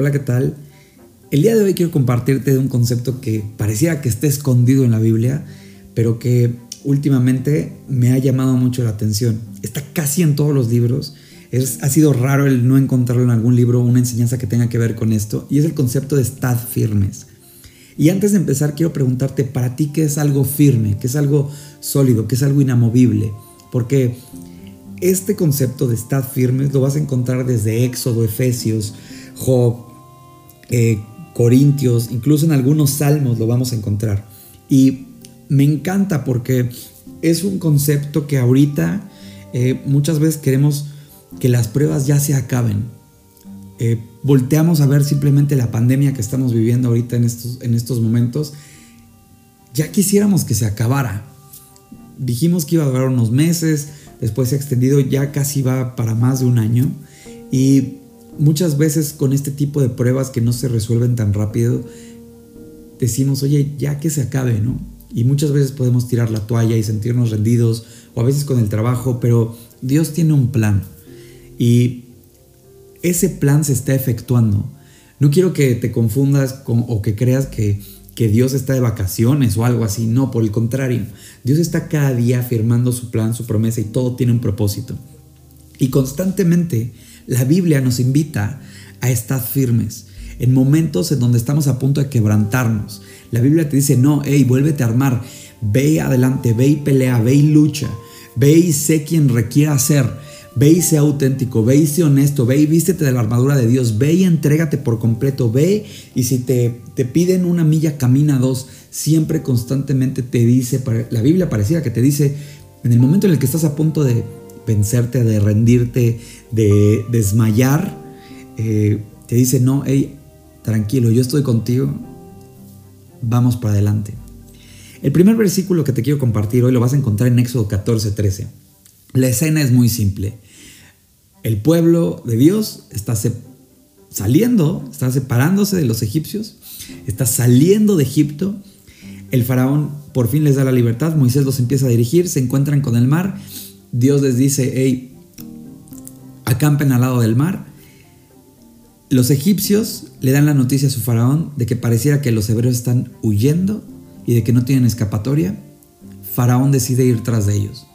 Hola, ¿qué tal? El día de hoy quiero compartirte de un concepto que parecía que esté escondido en la Biblia, pero que últimamente me ha llamado mucho la atención. Está casi en todos los libros. Es, ha sido raro el no encontrarlo en algún libro, una enseñanza que tenga que ver con esto, y es el concepto de estar firmes. Y antes de empezar, quiero preguntarte para ti qué es algo firme, qué es algo sólido, qué es algo inamovible. Porque este concepto de estar firmes lo vas a encontrar desde Éxodo, Efesios, Job, eh, Corintios, incluso en algunos salmos lo vamos a encontrar. Y me encanta porque es un concepto que ahorita eh, muchas veces queremos que las pruebas ya se acaben. Eh, volteamos a ver simplemente la pandemia que estamos viviendo ahorita en estos, en estos momentos. Ya quisiéramos que se acabara. Dijimos que iba a durar unos meses, después se ha extendido, ya casi va para más de un año. Y muchas veces con este tipo de pruebas que no se resuelven tan rápido, decimos, oye, ya que se acabe, ¿no? Y muchas veces podemos tirar la toalla y sentirnos rendidos, o a veces con el trabajo, pero Dios tiene un plan. Y ese plan se está efectuando. No quiero que te confundas con, o que creas que, que Dios está de vacaciones o algo así. No, por el contrario. Dios está cada día afirmando su plan, su promesa y todo tiene un propósito. Y constantemente la Biblia nos invita a estar firmes en momentos en donde estamos a punto de quebrantarnos. La Biblia te dice, no, hey, vuélvete a armar, ve adelante, ve y pelea, ve y lucha, ve y sé quien requiera ser, ve y sé auténtico, ve y sé honesto, ve y vístete de la armadura de Dios, ve y entrégate por completo, ve y si te, te piden una milla, camina dos, siempre constantemente te dice, la Biblia parecía que te dice, en el momento en el que estás a punto de vencerte, de rendirte, de desmayar, eh, te dice, no, hey, tranquilo, yo estoy contigo, vamos para adelante. El primer versículo que te quiero compartir hoy lo vas a encontrar en Éxodo 14, 13. La escena es muy simple. El pueblo de Dios está saliendo, está separándose de los egipcios, está saliendo de Egipto. El faraón por fin les da la libertad, Moisés los empieza a dirigir, se encuentran con el mar Dios les dice, hey, acampen al lado del mar. Los egipcios le dan la noticia a su faraón de que pareciera que los hebreos están huyendo y de que no tienen escapatoria. Faraón decide ir tras de ellos.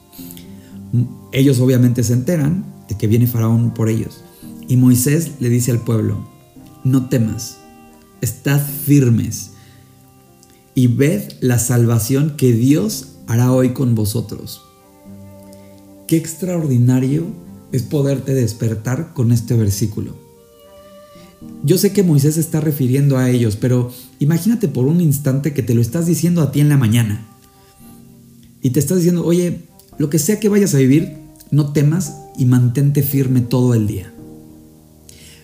Ellos obviamente se enteran de que viene faraón por ellos. Y Moisés le dice al pueblo, no temas, estad firmes y ved la salvación que Dios hará hoy con vosotros. Qué extraordinario es poderte despertar con este versículo. Yo sé que Moisés está refiriendo a ellos, pero imagínate por un instante que te lo estás diciendo a ti en la mañana. Y te estás diciendo, oye, lo que sea que vayas a vivir, no temas y mantente firme todo el día.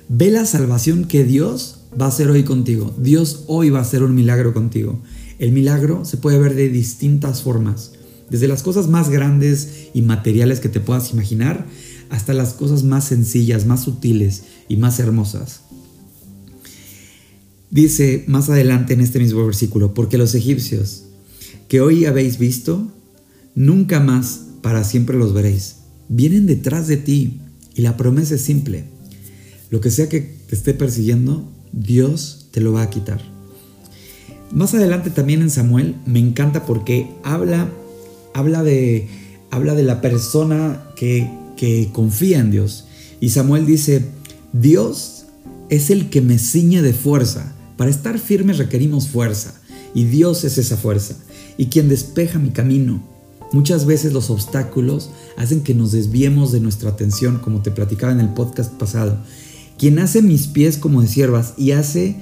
Ve la salvación que Dios va a hacer hoy contigo. Dios hoy va a hacer un milagro contigo. El milagro se puede ver de distintas formas desde las cosas más grandes y materiales que te puedas imaginar hasta las cosas más sencillas, más sutiles y más hermosas. Dice más adelante en este mismo versículo, porque los egipcios que hoy habéis visto, nunca más para siempre los veréis. Vienen detrás de ti y la promesa es simple. Lo que sea que te esté persiguiendo, Dios te lo va a quitar. Más adelante también en Samuel me encanta porque habla habla de, habla de la persona que, que confía en Dios. Y Samuel dice, Dios es el que me ciñe de fuerza. Para estar firmes requerimos fuerza. Y Dios es esa fuerza. Y quien despeja mi camino. Muchas veces los obstáculos hacen que nos desviemos de nuestra atención, como te platicaba en el podcast pasado. Quien hace mis pies como de siervas y hace,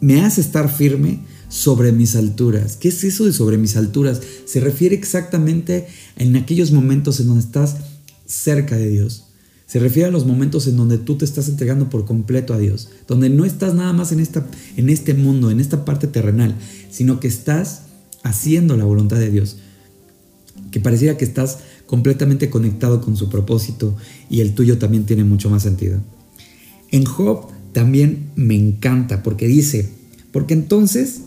me hace estar firme, sobre mis alturas. ¿Qué es eso de sobre mis alturas? Se refiere exactamente en aquellos momentos en donde estás cerca de Dios. Se refiere a los momentos en donde tú te estás entregando por completo a Dios, donde no estás nada más en, esta, en este mundo, en esta parte terrenal, sino que estás haciendo la voluntad de Dios. Que pareciera que estás completamente conectado con su propósito y el tuyo también tiene mucho más sentido. En Job también me encanta porque dice, porque entonces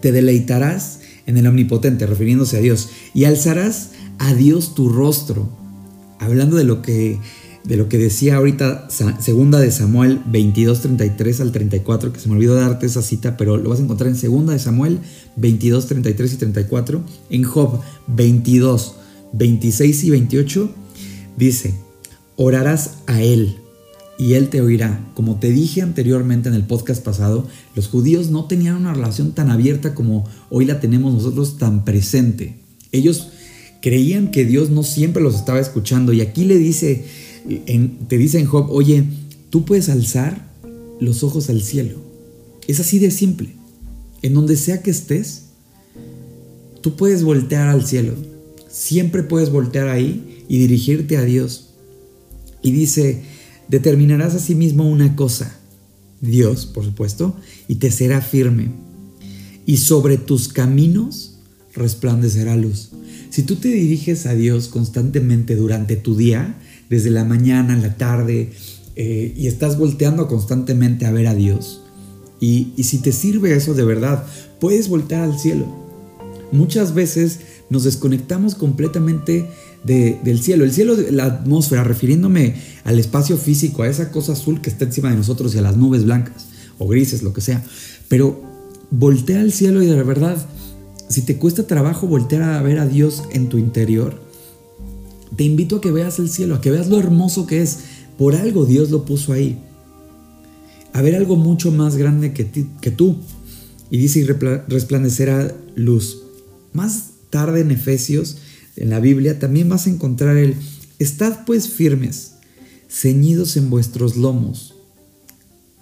te deleitarás en el omnipotente, refiriéndose a Dios, y alzarás a Dios tu rostro, hablando de lo que de lo que decía ahorita segunda de Samuel 22, 33 al 34, que se me olvidó darte esa cita, pero lo vas a encontrar en segunda de Samuel 22, 33 y 34, en Job 22, 26 y 28, dice, orarás a él y él te oirá. Como te dije anteriormente en el podcast pasado, los judíos no tenían una relación tan abierta como hoy la tenemos nosotros tan presente. Ellos creían que Dios no siempre los estaba escuchando y aquí le dice te dice en Job, oye, tú puedes alzar los ojos al cielo. Es así de simple. En donde sea que estés, tú puedes voltear al cielo. Siempre puedes voltear ahí y dirigirte a Dios. Y dice, determinarás a sí mismo una cosa, Dios, por supuesto, y te será firme. Y sobre tus caminos resplandecerá luz. Si tú te diriges a Dios constantemente durante tu día, desde la mañana, la tarde, eh, y estás volteando constantemente a ver a Dios. Y, si te sirve eso de verdad, puedes voltear al cielo. Muchas veces nos desconectamos completamente del cielo. El cielo, la atmósfera, refiriéndome al espacio físico, a esa cosa azul que está encima de nosotros y a las nubes blancas o grises, lo que sea. Pero voltea al cielo y de verdad, si te cuesta trabajo voltear a ver a Dios en tu interior, te invito a que veas el cielo, a que veas lo hermoso que es. Por algo Dios lo puso ahí. A ver algo mucho más grande que, que tú. Y dice, y resplandecerá luz. Más tarde en Efesios, en la Biblia, también vas a encontrar el, estad pues firmes, ceñidos en vuestros lomos,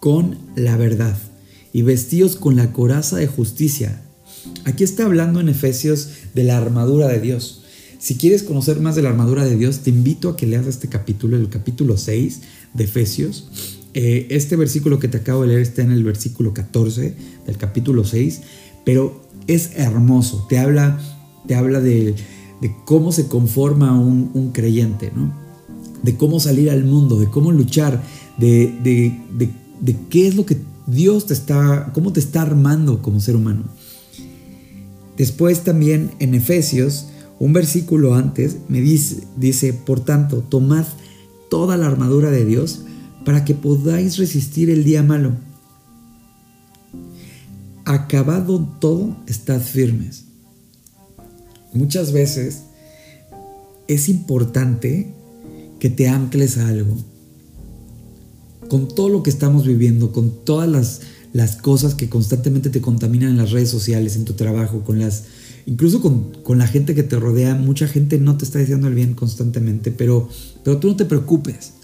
con la verdad, y vestidos con la coraza de justicia. Aquí está hablando en Efesios de la armadura de Dios. Si quieres conocer más de la armadura de Dios, te invito a que leas este capítulo, el capítulo 6 de Efesios. Eh, este versículo que te acabo de leer está en el versículo 14 del capítulo 6, pero es hermoso. Te habla, te habla de, cómo se conforma un, creyente, ¿no? de cómo salir al mundo, de cómo luchar, de, de, qué es lo que Dios te está, cómo te está armando como ser humano. Después también en Efesios un versículo antes me dice, dice, por tanto, tomad toda la armadura de Dios para que podáis resistir el día malo. Acabado todo, estad firmes. Muchas veces es importante que te ancles a algo. Con todo lo que estamos viviendo, con todas las, las cosas que constantemente te contaminan en las redes sociales, en tu trabajo, con las incluso con, la gente que te rodea, mucha gente no te está diciendo el bien constantemente, pero, pero tú no te preocupes.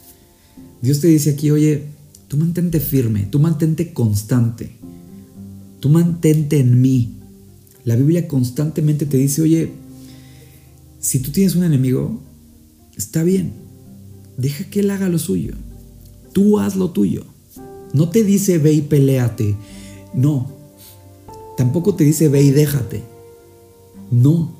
Dios te dice aquí, oye, tú mantente firme, tú mantente constante, tú mantente en mí. La Biblia constantemente te dice, oye, si tú tienes un enemigo, está bien, deja que él haga lo suyo, tú haz lo tuyo. No te dice ve y peleate, no. Tampoco te dice ve y déjate. No.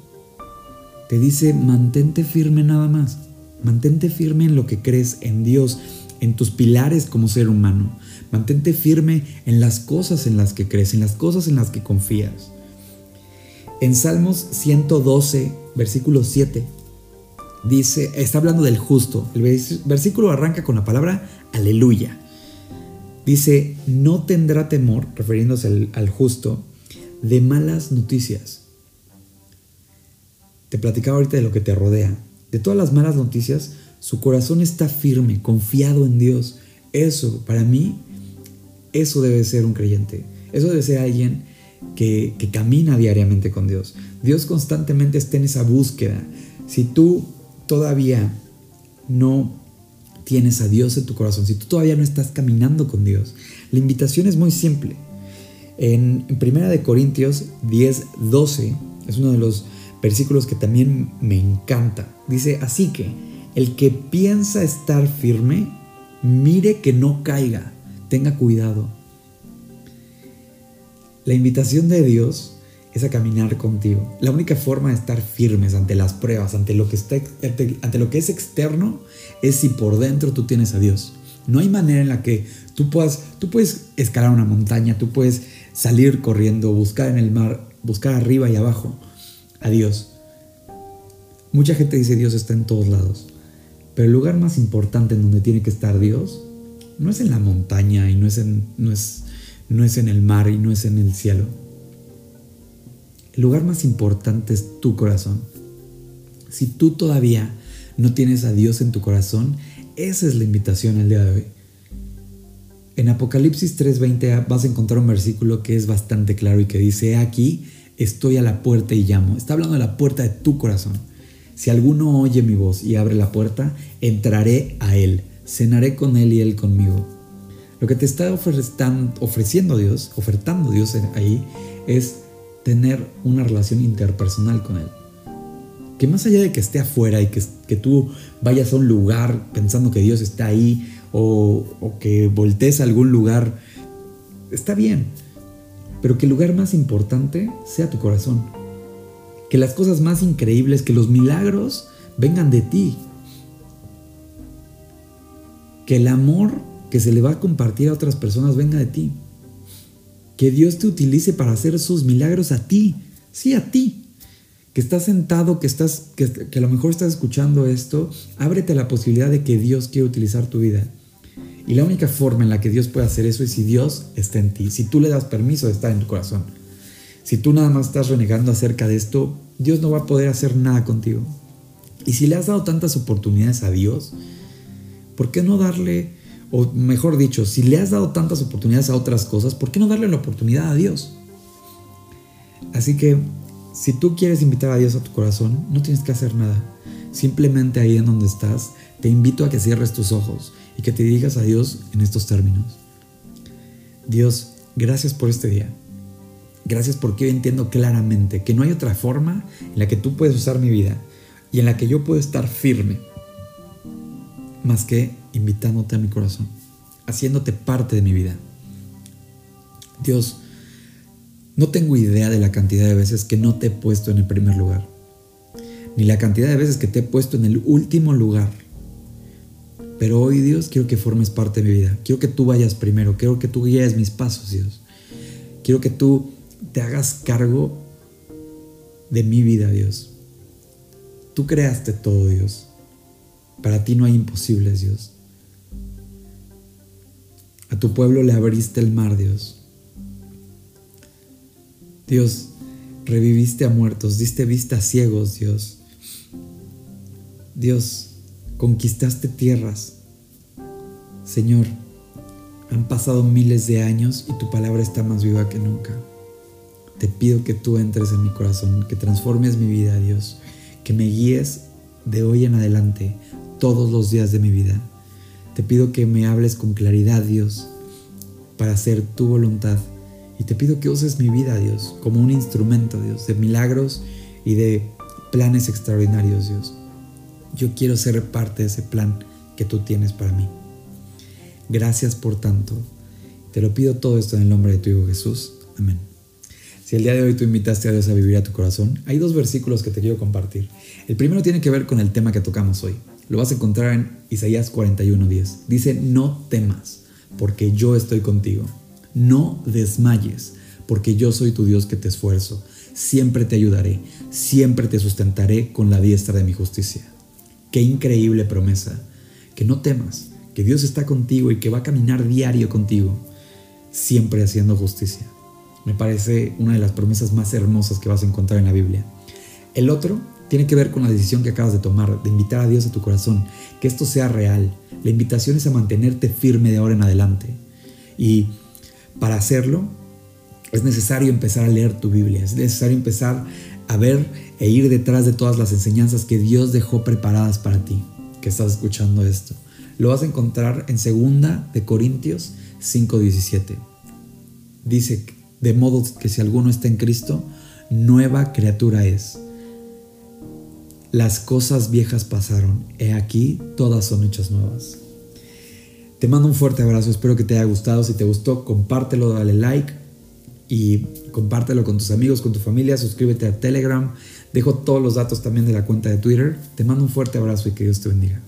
Te dice, mantente firme nada más. Mantente firme en lo que crees, en Dios, en tus pilares como ser humano. Mantente firme en las cosas en las que crees, en las cosas en las que confías. En Salmos 112, versículo 7, dice, está hablando del justo. El versículo arranca con la palabra aleluya. Dice, no tendrá temor, refiriéndose al, al justo, de malas noticias te platicaba ahorita de lo que te rodea. De todas las malas noticias, su corazón está firme, confiado en Dios. Eso, para mí, eso debe ser un creyente. Eso debe ser alguien que, camina diariamente con Dios. Dios constantemente está en esa búsqueda. Si tú todavía no tienes a Dios en tu corazón, si tú todavía no estás caminando con Dios, la invitación es muy simple. En, en Primera de Corintios 10, 12 es uno de los versículos que también me encanta. Dice, así que el que piensa estar firme, mire que no caiga, tenga cuidado. La invitación de Dios es a caminar contigo. La única forma de estar firmes ante las pruebas, ante lo que, está, ante, lo que es externo, es si por dentro tú tienes a Dios. No hay manera en la que tú puedas, tú puedes escalar una montaña, tú puedes salir corriendo, buscar en el mar, buscar arriba y abajo, a Dios. Mucha gente dice Dios está en todos lados. Pero el lugar más importante en donde tiene que estar Dios no es en la montaña y no es en, no es, no es en el mar y no es en el cielo. El lugar más importante es tu corazón. Si tú todavía no tienes a Dios en tu corazón, esa es la invitación el día de hoy. En Apocalipsis 3:20 vas a encontrar un versículo que es bastante claro y que dice, aquí estoy a la puerta y llamo. Está hablando de la puerta de tu corazón. Si alguno oye mi voz y abre la puerta, entraré a él, cenaré con él y él conmigo. Lo que te está ofreciendo Dios, ofertando Dios ahí, es tener una relación interpersonal con Él. Que más allá de que esté afuera y que, que tú vayas a un lugar pensando que Dios está ahí o, que voltees a algún lugar, está bien. Pero que el lugar más importante sea tu corazón. Que las cosas más increíbles, que los milagros vengan de ti. Que el amor que se le va a compartir a otras personas venga de ti. Que Dios te utilice para hacer sus milagros a ti. Sí, a ti que estás sentado, que, estás, que, que, a lo mejor estás escuchando esto, ábrete la posibilidad de que Dios quiere utilizar tu vida. Y la única forma en la que Dios puede hacer eso es si Dios está en ti, si tú le das permiso de estar en tu corazón. Si tú nada más estás renegando acerca de esto, Dios no va a poder hacer nada contigo. Y si le has dado tantas oportunidades a Dios, ¿por qué no darle, o mejor dicho, si le has dado tantas oportunidades a otras cosas, ¿por qué no darle la oportunidad a Dios? Así que si tú quieres invitar a Dios a tu corazón, no tienes que hacer nada. Simplemente ahí en donde estás, te invito a que cierres tus ojos y que te digas a Dios en estos términos. Dios, gracias por este día. Gracias porque yo entiendo claramente que no hay otra forma en la que tú puedes usar mi vida y en la que yo puedo estar firme más que invitándote a mi corazón, haciéndote parte de mi vida. Dios, no tengo idea de la cantidad de veces que no te he puesto en el primer lugar, ni la cantidad de veces que te he puesto en el último lugar. Pero hoy, Dios, quiero que formes parte de mi vida. Quiero que tú vayas primero. Quiero que tú guíes mis pasos, Dios. Quiero que tú te hagas cargo de mi vida, Dios. Tú creaste todo, Dios. Para ti no hay imposibles, Dios. A tu pueblo le abriste el mar, Dios. Dios, reviviste a muertos, diste vista a ciegos, Dios. Dios, conquistaste tierras. Señor, han pasado miles de años y tu palabra está más viva que nunca. Te pido que tú entres en mi corazón, que transformes mi vida, Dios, que me guíes de hoy en adelante, todos los días de mi vida. Te pido que me hables con claridad, Dios, para hacer tu voluntad y te pido que uses mi vida, Dios, como un instrumento, Dios, de milagros y de planes extraordinarios, Dios. Yo quiero ser parte de ese plan que tú tienes para mí. Gracias por tanto. Te lo pido todo esto en el nombre de tu Hijo Jesús. Amén. Si el día de hoy tú invitaste a Dios a vivir a tu corazón, hay dos versículos que te quiero compartir. El primero tiene que ver con el tema que tocamos hoy. Lo vas a encontrar en Isaías 41:10. Dice, no temas, porque yo estoy contigo. No desmayes, porque yo soy tu Dios que te esfuerzo. Siempre te ayudaré, siempre te sustentaré con la diestra de mi justicia. Qué increíble promesa. Que no temas, que Dios está contigo y que va a caminar diario contigo, siempre haciendo justicia. Me parece una de las promesas más hermosas que vas a encontrar en la Biblia. El otro tiene que ver con la decisión que acabas de tomar, de invitar a Dios a tu corazón, que esto sea real. La invitación es a mantenerte firme de ahora en adelante. Y para hacerlo, es necesario empezar a leer tu Biblia, es necesario empezar a ver e ir detrás de todas las enseñanzas que Dios dejó preparadas para ti, que estás escuchando esto. Lo vas a encontrar en 2 de Corintios 5:17. Dice, de modo que si alguno está en Cristo, nueva criatura es. Las cosas viejas pasaron, he aquí, todas son hechas nuevas. Te mando un fuerte abrazo, espero que te haya gustado. Si te gustó, compártelo, dale like y compártelo con tus amigos, con tu familia, suscríbete a Telegram. Dejo todos los datos también de la cuenta de Twitter. Te mando un fuerte abrazo y que Dios te bendiga.